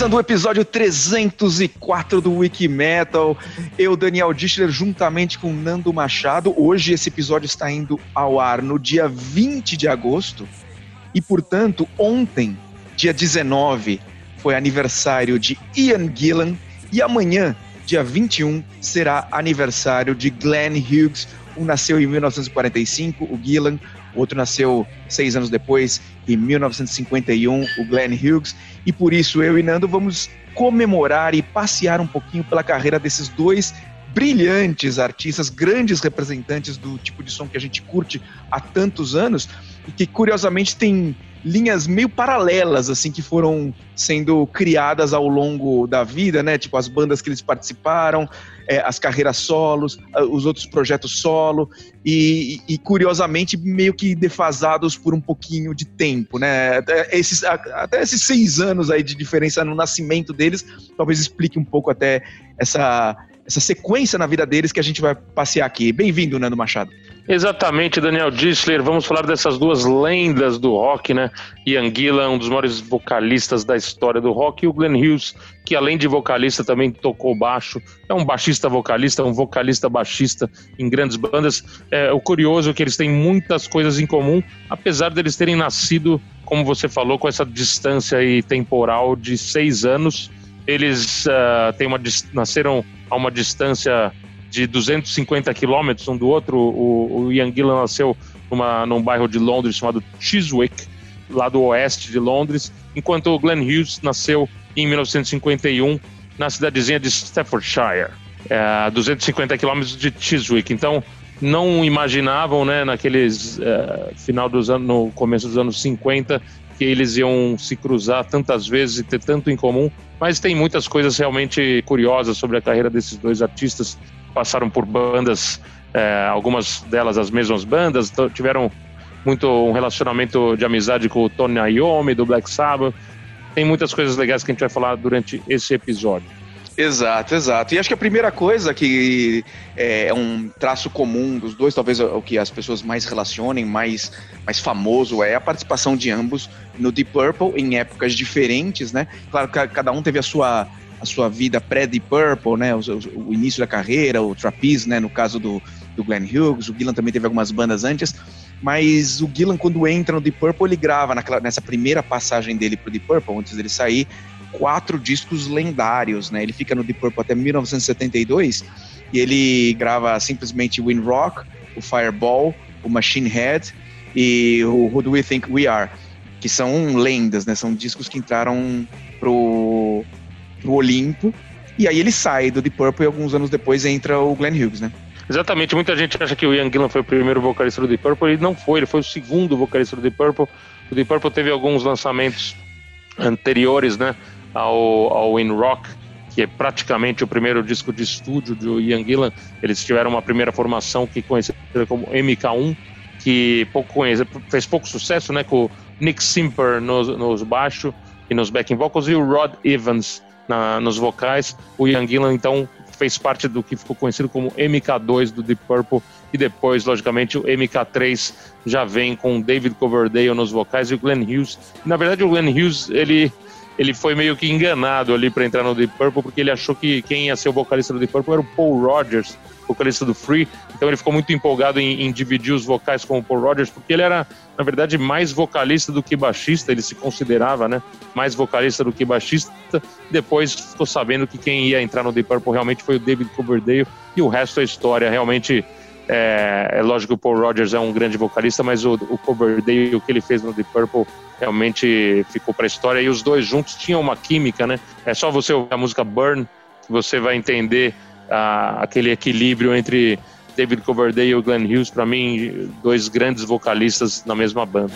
Começando o episódio 304 do Wiki Metal, eu, Daniel Dischler, juntamente com Nando Machado. Hoje esse episódio está indo ao ar no dia 20 de agosto e, portanto, ontem, dia 19, foi aniversário de Ian Gillan e amanhã, dia 21, será aniversário de Glenn Hughes. Um nasceu em 1945, o Gillan, o outro nasceu seis anos depois, em 1951, o Glenn Hughes. E por isso eu e Nando vamos comemorar e passear um pouquinho pela carreira desses dois brilhantes artistas, grandes representantes do tipo de som que a gente curte há tantos anos e que curiosamente tem linhas meio paralelas assim que foram sendo criadas ao longo da vida, né? Tipo as bandas que eles participaram, é, as carreiras solos, os outros projetos solo e, e, curiosamente meio que defasados por um pouquinho de tempo, né? Até esses, até esses seis anos aí de diferença no nascimento deles, talvez explique um pouco até essa essa sequência na vida deles que a gente vai passear aqui. Bem-vindo, Nando Machado. Exatamente, Daniel Dissler. Vamos falar dessas duas lendas do rock, né? Ian Gillan, um dos maiores vocalistas da história do rock, e o Glenn Hughes, que além de vocalista também tocou baixo. É um baixista vocalista, um vocalista baixista em grandes bandas. É, o curioso é que eles têm muitas coisas em comum, apesar deles terem nascido, como você falou, com essa distância aí temporal de seis anos. Eles uh, têm uma, nasceram a uma distância de 250 quilômetros um do outro. O, o Ian Gillan nasceu numa, num bairro de Londres chamado Chiswick, lá do oeste de Londres, enquanto o Glenn Hughes nasceu em 1951 na cidadezinha de Staffordshire, é, 250 quilômetros de Chiswick. Então, não imaginavam, né, naqueles é, final dos anos, no começo dos anos 50, que eles iam se cruzar tantas vezes e ter tanto em comum, mas tem muitas coisas realmente curiosas sobre a carreira desses dois artistas passaram por bandas, é, algumas delas as mesmas bandas, tiveram muito um relacionamento de amizade com o Tony Iommi do Black Sabbath. Tem muitas coisas legais que a gente vai falar durante esse episódio. Exato, exato. E acho que a primeira coisa que é, é um traço comum dos dois, talvez o que as pessoas mais relacionem, mais, mais famoso, é a participação de ambos no Deep Purple em épocas diferentes, né? Claro que cada um teve a sua a sua vida pré-Deep Purple, né, o, o, início da carreira, o Trapeze, né, no caso do, do Glenn Hughes, o Gillan também teve algumas bandas antes, mas o Gillan, quando entra no Deep Purple, ele grava naquela, nessa primeira passagem dele pro Deep Purple, antes dele sair, quatro discos lendários, né, ele fica no Deep Purple até 1972, e ele grava simplesmente Wind Rock, o Fireball, o Machine Head e o Who Do We Think We Are, que são lendas, né, são discos que entraram pro pro Olimpo. E aí ele sai do Deep Purple e alguns anos depois entra o Glenn Hughes, né? Exatamente, muita gente acha que o Ian Gillan foi o primeiro vocalista do Deep Purple, ele não foi, ele foi o segundo vocalista do Deep Purple. O Deep Purple teve alguns lançamentos anteriores, né, ao, ao In Rock, que é praticamente o primeiro disco de estúdio do Ian Gillan. Eles tiveram uma primeira formação que conhecida como MK1, que pouco conhece, fez pouco sucesso, né, com o Nick Simper nos, nos baixos e nos backing vocals e o Rod Evans na, nos vocais. O Ian Gillan, então, fez parte do que ficou conhecido como MK2 do Deep Purple e depois, logicamente, o MK3 já vem com David Coverdale nos vocais e o Glenn Hughes. Na verdade, o Glenn Hughes, ele ele foi meio que enganado ali para entrar no Deep Purple porque ele achou que quem ia ser o vocalista do Deep Purple era o Paul Rogers vocalista do Free, então ele ficou muito empolgado em, em, dividir os vocais com o Paul Rogers, porque ele era, na verdade, mais vocalista do que baixista, ele se considerava, né, mais vocalista do que baixista. Depois ficou sabendo que quem ia entrar no Deep Purple realmente foi o David Coverdale, e o resto é história, realmente... É, é lógico que o Paul Rogers é um grande vocalista, mas o, o Coverdale, o que ele fez no Deep Purple, realmente ficou para a história. E os dois juntos tinham uma química, né? É só você ouvir a música Burn que você vai entender a, aquele equilíbrio entre David Coverdale e Glenn Hughes, para mim, dois grandes vocalistas na mesma banda.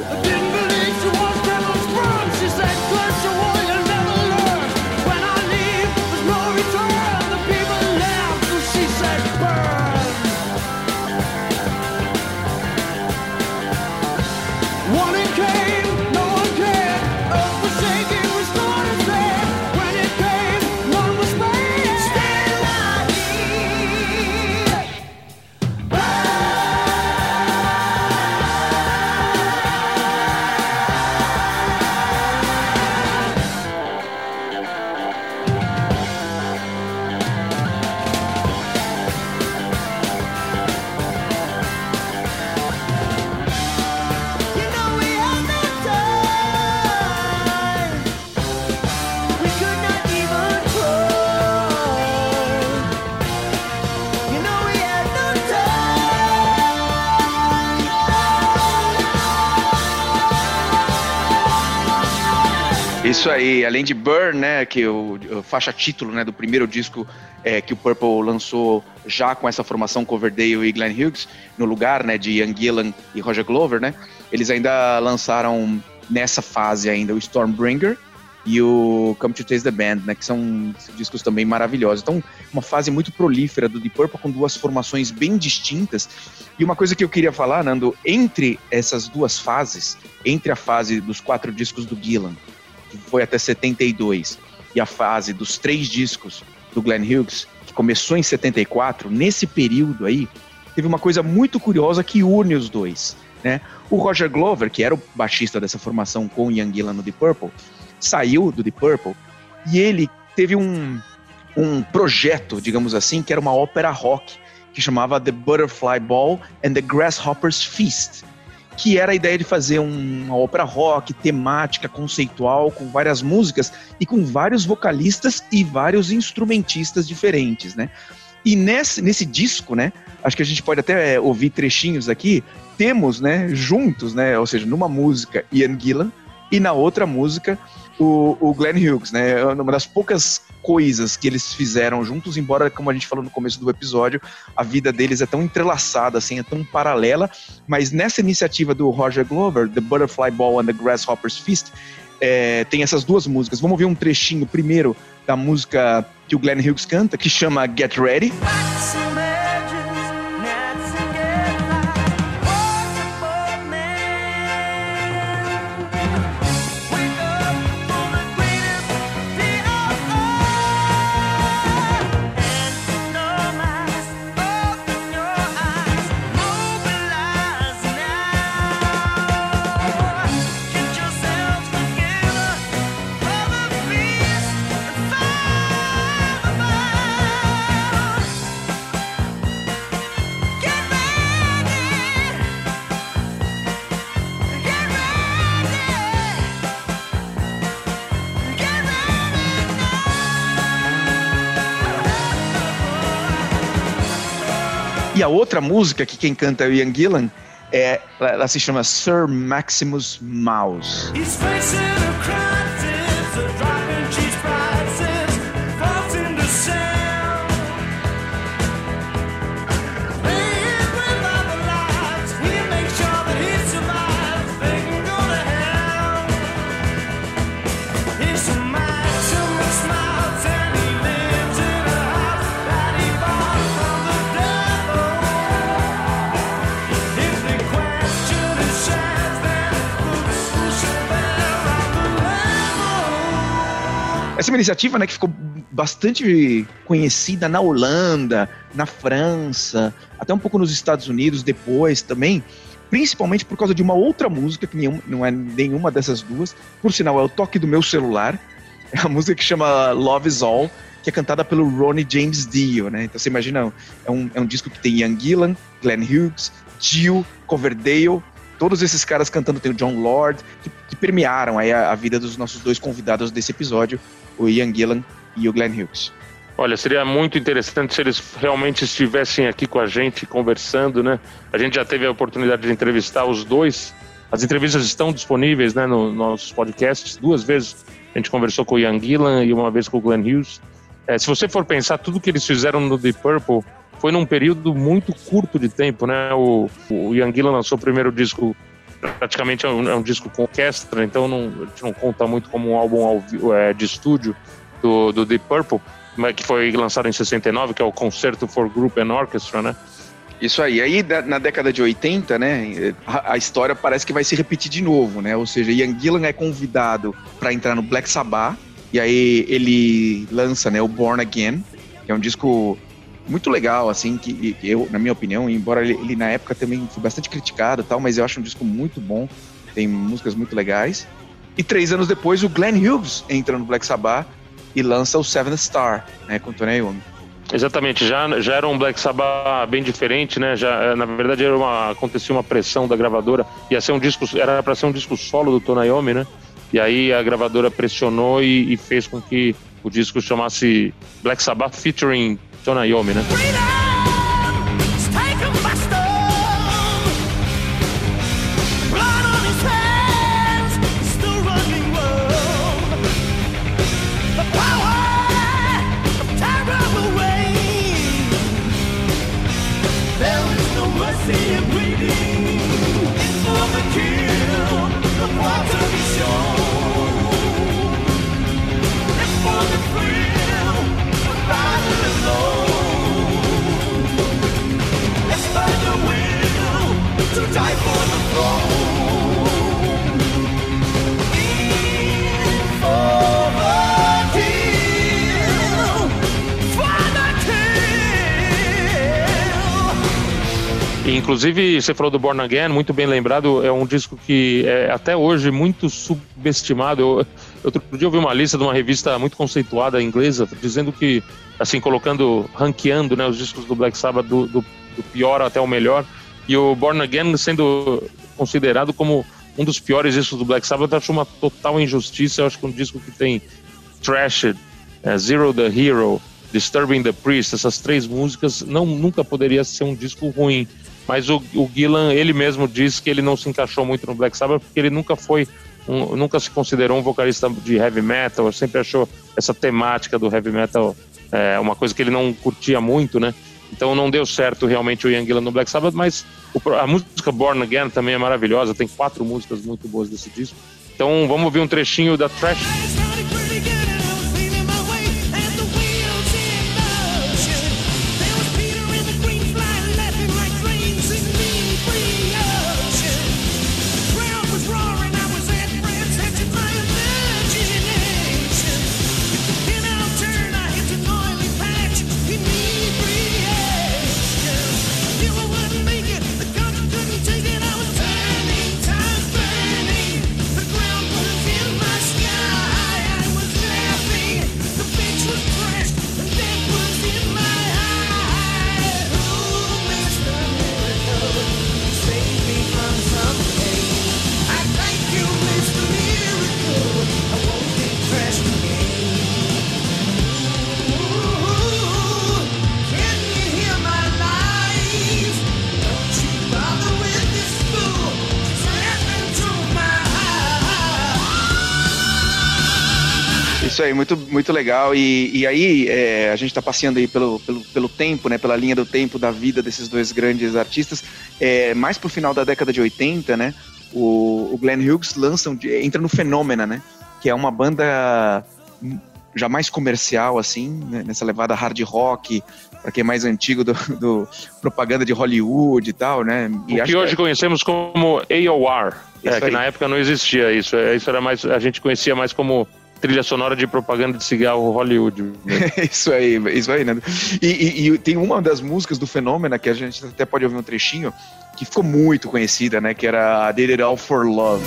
Isso aí, além de Burn, né, que o, o faixa título, né, do primeiro disco é, que o Purple lançou já com essa formação Coverdale e Glenn Hughes no lugar, né, de Ian Gillan e Roger Glover, né? Eles ainda lançaram nessa fase ainda o Stormbringer e o Come to Taste the Band, né, que são discos também maravilhosos. Então, uma fase muito prolífera do Deep Purple com duas formações bem distintas. E uma coisa que eu queria falar, Nando, entre essas duas fases, entre a fase dos quatro discos do Gillan que foi até 72, e a fase dos três discos do Glenn Hughes, que começou em 74, nesse período aí, teve uma coisa muito curiosa que une os dois. Né? O Roger Glover, que era o baixista dessa formação com Ian Gillan no The Purple, saiu do The Purple e ele teve um, um projeto, digamos assim, que era uma ópera rock, que chamava The Butterfly Ball and the Grasshopper's Feast que era a ideia de fazer uma ópera rock temática, conceitual, com várias músicas e com vários vocalistas e vários instrumentistas diferentes, né? E nesse, nesse disco, né, acho que a gente pode até é, ouvir trechinhos aqui, temos, né, juntos, né, ou seja, numa música Ian Gillan e na outra música o, o Glenn Hughes, né? É uma das poucas coisas que eles fizeram juntos, embora, como a gente falou no começo do episódio, a vida deles é tão entrelaçada, assim, é tão paralela, mas nessa iniciativa do Roger Glover, The Butterfly Ball and the Grasshopper's Feast, é, tem essas duas músicas. Vamos ouvir um trechinho primeiro da música que o Glenn Hughes canta, que chama Get Ready. A outra música, que quem canta é o Ian Gillan, é, ela se chama Sir Maximus Mouse. Essa é uma iniciativa né, que ficou bastante conhecida na Holanda, na França, até um pouco nos Estados Unidos depois também, principalmente por causa de uma outra música, que nenhum, não é nenhuma dessas duas, por sinal é o toque do meu celular, é a música que chama Love Is All, que é cantada pelo Ronnie James Dio, né? Então você imagina, é um, é um disco que tem Ian Gillan, Glenn Hughes, Dio, Coverdale, todos esses caras cantando, tem o John Lord, que, que permearam aí a, a, vida dos nossos dois convidados desse episódio, o Ian Gillan e o Glenn Hughes. Olha, seria muito interessante se eles realmente estivessem aqui com a gente conversando, né? A gente já teve a oportunidade de entrevistar os dois. As entrevistas estão disponíveis, né, nos nossos podcasts. Duas vezes a gente conversou com o Ian Gillan e uma vez com o Glenn Hughes. É, se você for pensar tudo que eles fizeram no Deep Purple, foi num período muito curto de tempo, né? O, o Ian Gillan lançou o primeiro disco praticamente é um, é um, disco com orquestra, então não, a gente não conta muito como um álbum ao, é, de estúdio do, do Deep Purple, que foi lançado em 69, que é o Concerto for Group and Orchestra, né? Isso aí. Aí, na década de 80, né, a, história parece que vai se repetir de novo, né? Ou seja, Ian Gillan é convidado para entrar no Black Sabbath, e aí ele lança, né, o Born Again, que é um disco muito legal, assim, que eu, na minha opinião, embora ele, ele, na época também foi bastante criticado tal, mas eu acho um disco muito bom, tem músicas muito legais. E três anos depois, o Glenn Hughes entra no Black Sabbath e lança o Seventh Star, né, com Tony Iommi. Exatamente, já, já era um Black Sabbath bem diferente, né? Já, eh, na verdade, era uma, acontecia uma pressão da gravadora, ia ser um disco, era para ser um disco solo do Tony Iommi, né? E aí a gravadora pressionou e, e fez com que o disco chamasse Black Sabbath featuring 전화 이어오면은. Inclusive, você falou do Born Again, muito bem lembrado, é um disco que é até hoje muito subestimado. Eu, outro dia eu vi uma lista de uma revista muito conceituada inglesa, dizendo que, assim, colocando, ranqueando né, os discos do Black Sabbath do, do, do pior até o melhor, e o Born Again sendo considerado como um dos piores discos do Black Sabbath, eu acho uma total injustiça. Eu acho que um disco que tem Trashed, é, Zero the Hero, Disturbing the Priest, essas três músicas, não, nunca poderia ser um disco ruim. Mas o, o Gillan, ele mesmo disse que ele não se encaixou muito no Black Sabbath porque ele nunca foi, um, nunca se considerou um vocalista de heavy metal, sempre achou essa temática do heavy metal é, uma coisa que ele não curtia muito, né? Então não deu certo realmente o Ian Gillan no Black Sabbath, mas o, a música Born Again também é maravilhosa, tem quatro músicas muito boas desse disco. Então vamos ouvir um trechinho da Trash. Isso aí, muito, muito legal. E, e aí, é, a gente está passeando aí pelo, pelo, pelo tempo, né? Pela linha do tempo da vida desses dois grandes artistas. É, mais pro final da década de 80, né? O, o Glenn Hughes lança, entra no Fenômena, né? Que é uma banda já mais comercial, assim, né? nessa levada hard rock, para quem é mais antigo do, do, propaganda de Hollywood e tal, né? E o que hoje que é... conhecemos como AOR, é, que na época não existia isso. É, isso era mais, a gente conhecia mais como trilha sonora de propaganda de cigarro Hollywood. Né? isso aí, isso aí, né? E, e, e, tem uma das músicas do Fenômeno, que a gente até pode ouvir um trechinho, que ficou muito conhecida, né? Que era Did It All For Love.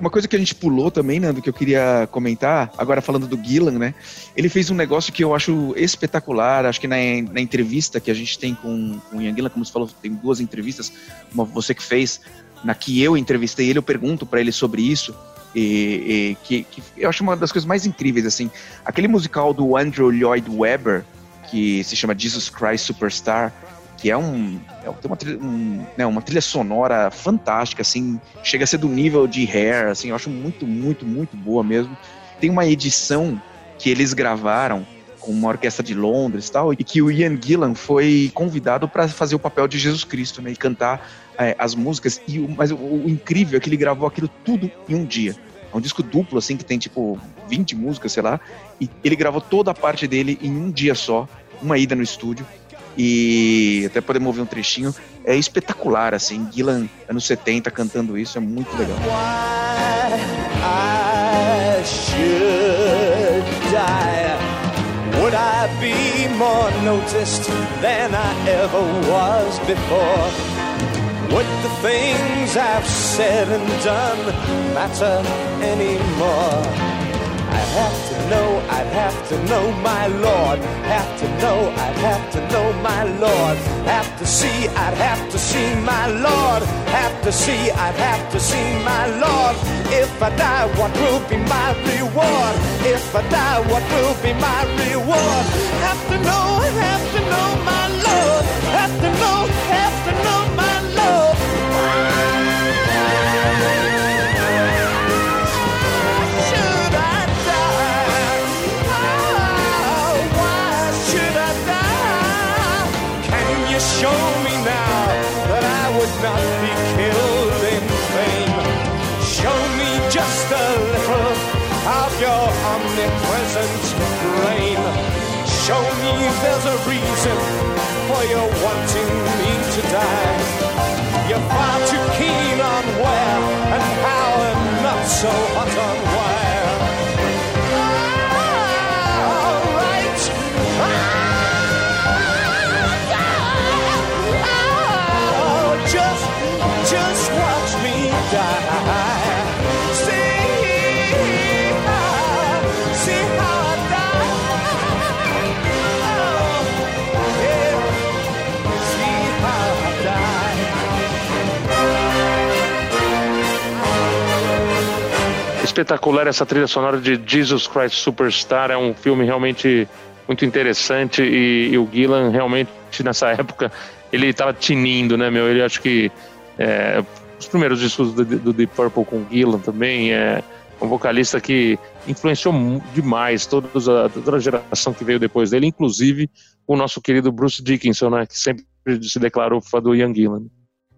Uma coisa que a gente pulou também, Nando, que eu queria comentar, agora falando do Gillan, né? Ele fez um negócio que eu acho espetacular, acho que na, na entrevista que a gente tem com, com o Ian Gillan, como você falou, tem duas entrevistas, uma você que fez, na que eu entrevistei ele, eu pergunto para ele sobre isso, e, e que, que, eu acho uma das coisas mais incríveis, assim, aquele musical do Andrew Lloyd Webber, que se chama Jesus Christ Superstar, que é um é, tem uma trilha, um, né, uma trilha sonora fantástica, assim, chega a ser do nível de Hair, assim, eu acho muito, muito, muito boa mesmo. Tem uma edição que eles gravaram com uma orquestra de Londres e tal, e que o Ian Gillan foi convidado para fazer o papel de Jesus Cristo, né, e cantar é, as músicas. E o, mas o, o, incrível é que ele gravou aquilo tudo em um dia. É um disco duplo, assim, que tem tipo 20 músicas, sei lá, e ele gravou toda a parte dele em um dia só, uma ida no estúdio e até podemos ouvir um trechinho. É espetacular, assim. Gillan, anos 70, cantando isso, é muito legal. Would I be more noticed than I ever was before. Would the things I've said and done matter anymore? Have to know, I'd have to know my Lord. Have to know, I'd have to know my Lord. Have to see, I'd have to see my Lord. Have to see, I'd have to see my Lord. If I die, what will be my reward? If I die, what will be my reward? Have to know, have to know my Lord. Have to know, have to know show me now that I would not be killed in vain? Show me just a little of your omnipresent brain. Show me there's a reason for your wanting me to die. You're far too keen on where and how and not so hot on where. Espetacular essa trilha sonora de Jesus Christ Superstar. É um filme realmente muito interessante e, e o Gillan realmente nessa época ele estava tinindo, né, meu? Ele acho que é, os primeiros discos do, do Deep Purple com Gillan também é um vocalista que influenciou demais todos a, toda a geração que veio depois dele, inclusive o nosso querido Bruce Dickinson, né, que sempre se declarou fã do Ian Gillan.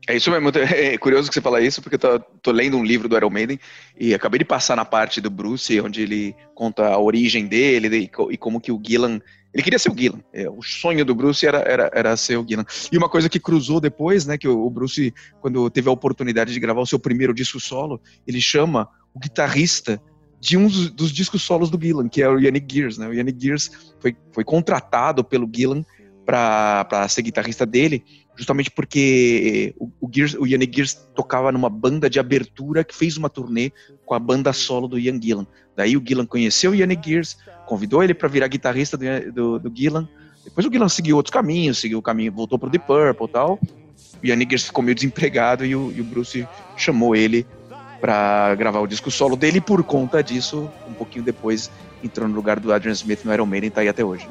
É isso mesmo, é curioso que você fala isso, porque eu tô, tô lendo um livro do Iron Maiden e acabei de passar na parte do Bruce, onde ele conta a origem dele e, e como que o Gillan. Ele queria ser o Gillan. É, o sonho do Bruce era, era, era ser o Gillan. E uma coisa que cruzou depois, né, que o, o Bruce, quando teve a oportunidade de gravar o seu primeiro disco solo, ele chama o guitarrista de um dos, dos discos solos do Gillan, que é o Yannick Gears, né? O Yannick Gears foi, foi contratado pelo Gillan para ser guitarrista dele, justamente porque o, o, Gears, o Gears tocava numa banda de abertura que fez uma turnê com a banda solo do Ian Gillan. Daí o Gillan conheceu o Yannick Gears, convidou ele para virar guitarrista do, do, do Gillan. Depois o Gillan seguiu outros caminhos, seguiu o caminho, voltou pro The Purple e tal. O Yannick Gears ficou meio desempregado e o, e o Bruce chamou ele para gravar o disco solo dele e por conta disso, um pouquinho depois, entrou no lugar do Adrian Smith no Iron Maiden e tá aí até hoje.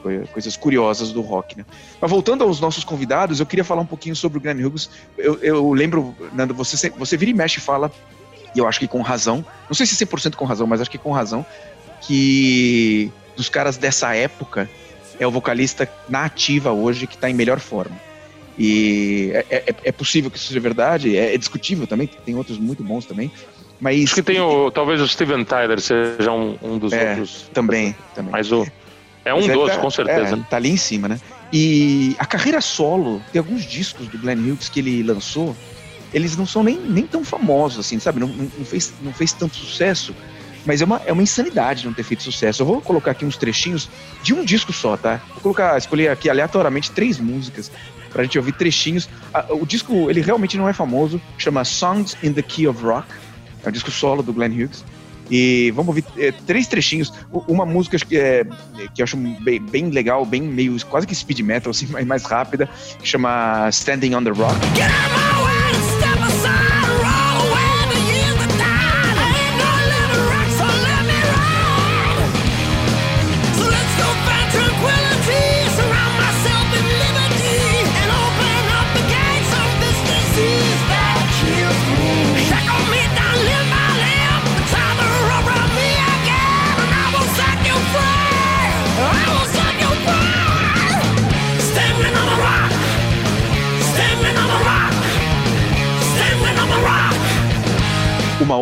Coi- Coisas curiosas do rock, né? Mas voltando aos nossos convidados, eu queria falar um pouquinho sobre o Glenn Hughes. Eu, eu lembro, Nando, você, se- você vira e mexe e fala, e eu acho que com razão, não sei se 100% com razão, mas acho que com razão, que dos caras dessa época é o vocalista na ativa hoje que está em melhor forma. E é, é- é possível que isso seja verdade, é, é discutível também, tem outros muito bons também, mas Acho que tem o, talvez o Steven Tyler seja um, um dos É, outros. também, também. Mas o, é um ele dos, tá- com certeza. é, tá ali em cima, né? E a carreira solo, tem alguns discos do Glenn Hughes que ele lançou, eles não são nem, nem tão famosos, assim, sabe? Não, não, fez, não fez tanto sucesso, mas é uma, é uma insanidade não ter feito sucesso. Eu vou colocar aqui uns trechinhos de um disco só, tá? Vou colocar, escolher aqui aleatoriamente três músicas pra gente ouvir trechinhos. O disco, ele realmente não é famoso, chama Songs in the Key of Rock, é um disco solo do Glenn Hughes. E vamos ouvir é, três trechinhos. Uma música que, é, que eu acho bem, bem legal, bem meio quase que speed metal, assim, mais, mais rápida, que chama Standing on the Rock. Get out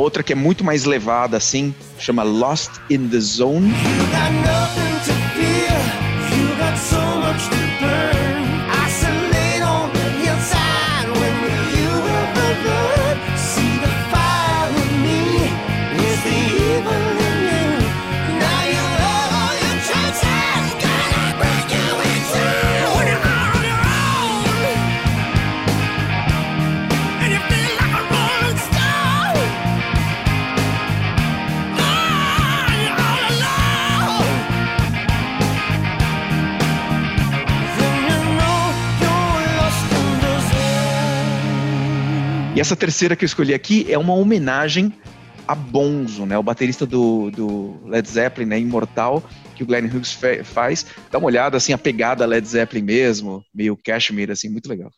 outra que é muito mais levada, assim, chama Lost in the Zone. E essa terceira que eu escolhi aqui é uma homenagem a Bonzo, né? O baterista do, do Led Zeppelin, né? Imortal, que o Glenn Hughes faz. Dá uma olhada, assim, a pegada Led Zeppelin mesmo, meio Cashmere, assim, muito legal.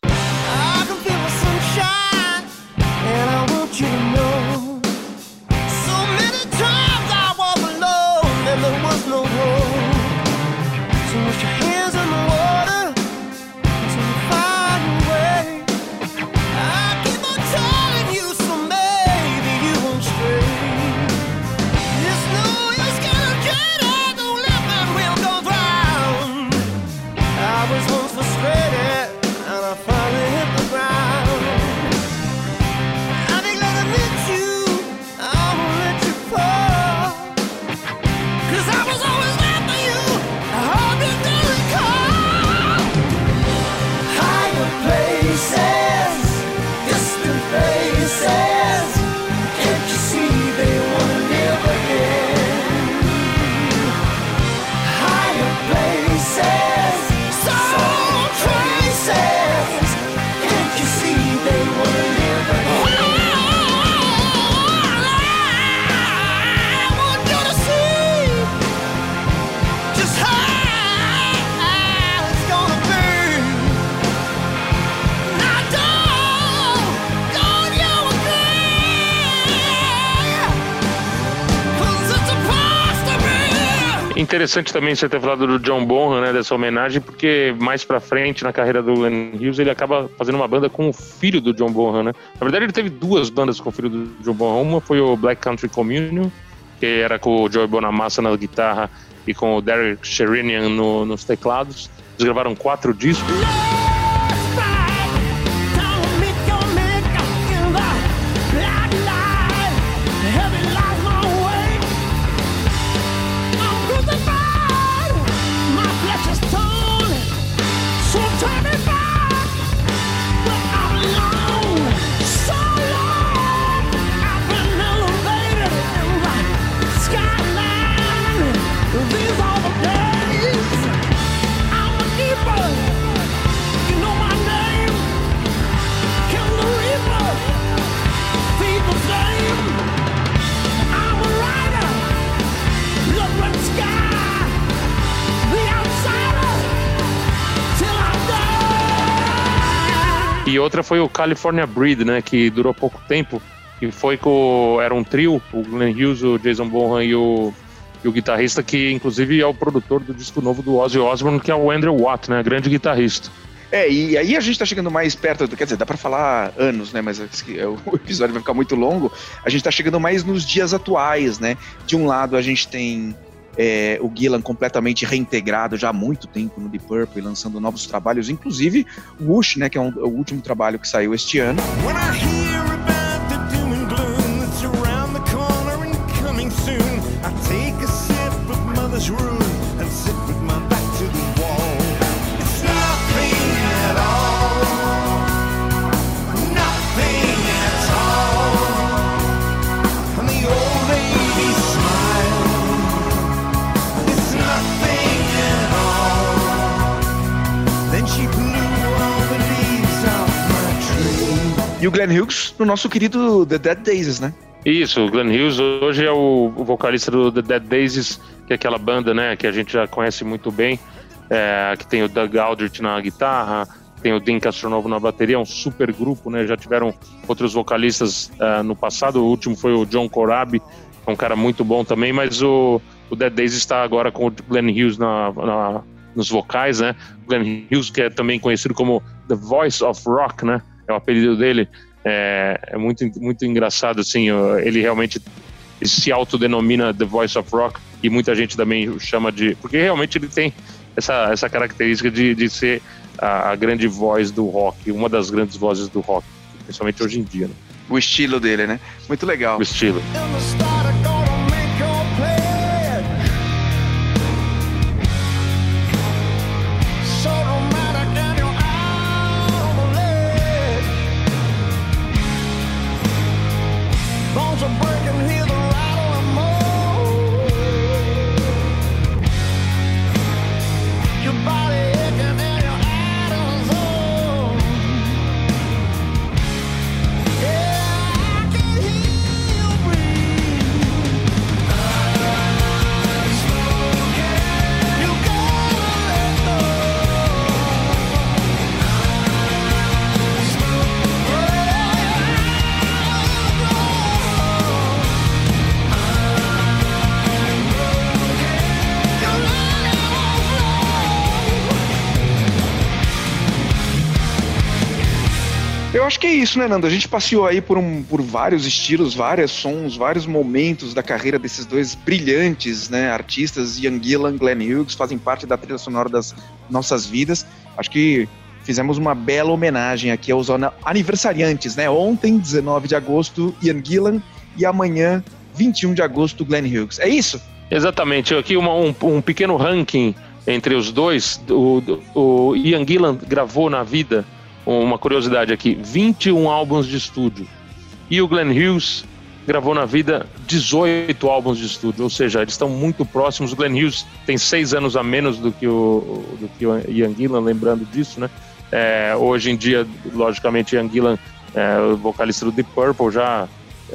Interessante também você ter falado do John Bonham, né, dessa homenagem, porque mais pra frente na carreira do Glenn Hughes ele acaba fazendo uma banda com o filho do John Bonham, né? Na verdade ele teve duas bandas com o filho do John Bonham. Uma foi o Black Country Communion, que era com o Joey Bonamassa na guitarra e com o Derek Sherinian no- nos teclados. Eles gravaram quatro discos. E outra foi o California Breed, né, que durou pouco tempo. E foi com. Era um trio, o Glenn Hughes, o Jason Bonham e o, e o guitarrista, que inclusive é o produtor do disco novo do Ozzy Osbourne, que é o Andrew Watt, né? Grande guitarrista. É, e aí a gente tá chegando mais perto, do- quer dizer, dá pra falar anos, né? Mas esse que- o episódio vai ficar muito longo. A gente tá chegando mais nos dias atuais, né? De um lado a gente tem é, o Gillan completamente reintegrado já há muito tempo no Deep Purple, lançando novos trabalhos, inclusive o Wush, né? Que é um- o último trabalho que saiu este ano. When I hear about E o Glenn Hughes no nosso querido The Dead Daisies, né? Isso, o Glenn Hughes hoje é o, vocalista do The Dead Daisies, que é aquela banda, né, que a gente já conhece muito bem, é, que tem o Doug Aldrich na guitarra, tem o Dean Castronovo na bateria, é um super grupo, né, já tiveram outros vocalistas é, no passado, o último foi o John Corabi, é um cara muito bom também, mas o, o Dead Daisies está agora com o Glenn Hughes na, na- nos vocais, né, o Glenn Hughes que é também conhecido como The Voice of Rock, né, é o apelido dele, é, é muito, muito engraçado, assim, ele realmente se autodenomina The Voice of Rock e muita gente também o chama de. Porque realmente ele tem essa, essa característica de, de ser a, a grande voz do rock, uma das grandes vozes do rock, principalmente hoje em dia, né? O estilo dele, né? Muito legal. o estilo. Eu acho que é isso, né, Nando? A gente passeou aí por, um, por vários estilos, vários sons, vários momentos da carreira desses dois brilhantes, né, artistas, Ian Gillan, Glenn Hughes, fazem parte da trilha sonora das nossas vidas. Acho que fizemos uma bela homenagem aqui aos aniversariantes, né? Ontem, 19 de agosto, Ian Gillan, e amanhã, 21 de agosto, Glenn Hughes. É isso? Exatamente. Aqui uma, um, um pequeno ranking entre os dois. O, o Ian Gillan gravou na vida uma curiosidade aqui: 21 álbuns de estúdio. E o Glenn Hughes gravou na vida 18 álbuns de estúdio, ou seja, eles estão muito próximos. O Glenn Hughes tem seis anos a menos do que o, do que o Ian Gillan, lembrando disso, né? É, hoje em dia, logicamente, Ian Gillan, é, o vocalista do Deep Purple, já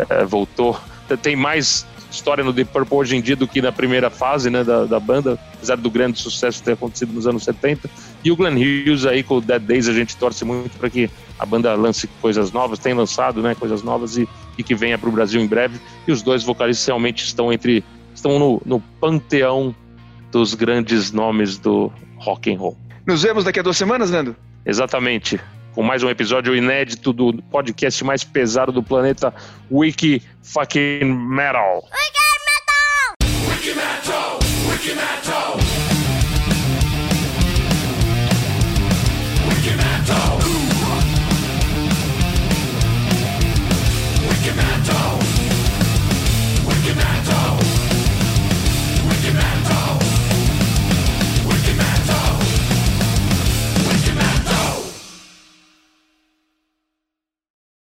é, voltou. Tem mais história no Deep Purple hoje em dia do que na primeira fase né, da, da banda, apesar do grande sucesso ter acontecido nos anos 70. E o Glenn Hughes aí com o Dead Days a gente torce muito para que a banda lance coisas novas, tem lançado né, coisas novas e, e que venha para o Brasil em breve. E os dois vocalistas realmente estão entre estão no, no panteão dos grandes nomes do rock and roll. Nos vemos daqui a duas semanas, Nando? Exatamente. Com mais um episódio inédito do podcast mais pesado do planeta, Wiki Fucking Metal. Got metal! Wiki Metal, Wiki Metal.